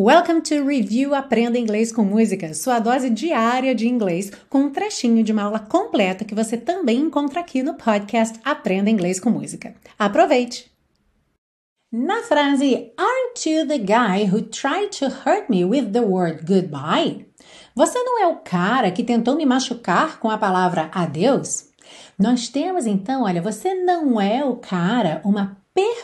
Welcome to Review Aprenda Inglês com Música, sua dose diária de inglês, com um trechinho de uma aula completa que você também encontra aqui no podcast Aprenda Inglês com Música. Aproveite! Na frase Aren't you the guy who tried to hurt me with the word goodbye? Você não é o cara que tentou me machucar com a palavra adeus? Nós temos então, olha, você não é o cara, uma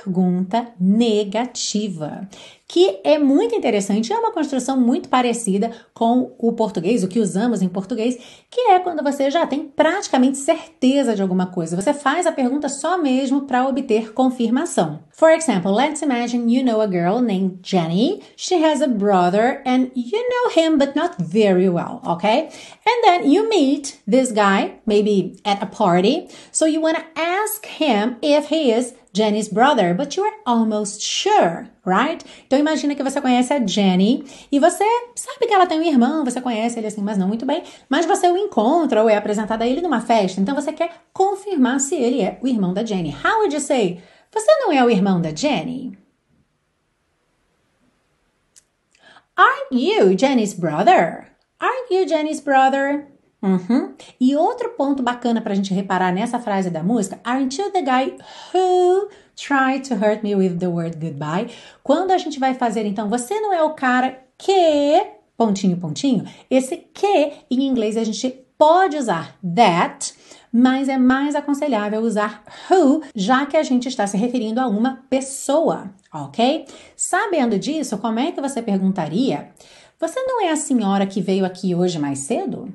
pergunta negativa, que é muito interessante, é uma construção muito parecida com o português, o que usamos em português, que é quando você já tem praticamente certeza de alguma coisa. Você faz a pergunta só mesmo para obter confirmação. For example, let's imagine you know a girl named Jenny. She has a brother and you know him but not very well, okay? And then you meet this guy, maybe at a party. So you want to ask him if he is Jenny's brother, but you are almost sure, right? Então imagina que você conhece a Jenny e você sabe que ela tem um irmão, você conhece ele assim, mas não muito bem, mas você o encontra ou é apresentado a ele numa festa, então você quer confirmar se ele é o irmão da Jenny. How would you say? Você não é o irmão da Jenny? Aren't you Jenny's brother? Aren't you Jenny's brother? Uhum. E outro ponto bacana para a gente reparar nessa frase da música, Aren't you the guy who tried to hurt me with the word goodbye? Quando a gente vai fazer, então, você não é o cara que, pontinho, pontinho, esse que em inglês a gente pode usar that, mas é mais aconselhável usar who, já que a gente está se referindo a uma pessoa, ok? Sabendo disso, como é que você perguntaria? Você não é a senhora que veio aqui hoje mais cedo?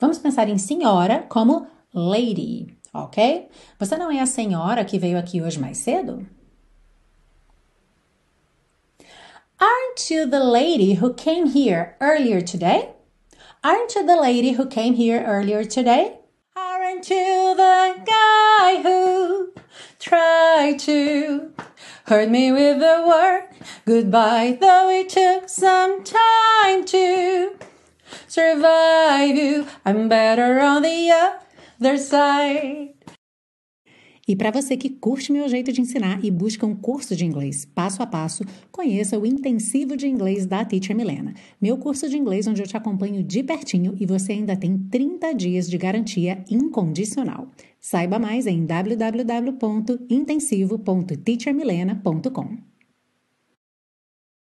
Vamos pensar em senhora como lady, ok? Você não é a senhora que veio aqui hoje mais cedo? Aren't you the lady who came here earlier today? Aren't you the lady who came here earlier today? Aren't you the guy who tried to hurt me with the word goodbye, though it took some time to survive you. I'm better on the other side. E para você que curte meu jeito de ensinar e busca um curso de inglês passo a passo, conheça o Intensivo de Inglês da Teacher Milena, meu curso de inglês onde eu te acompanho de pertinho e você ainda tem 30 dias de garantia incondicional. Saiba mais em www.intensivo.teachermilena.com.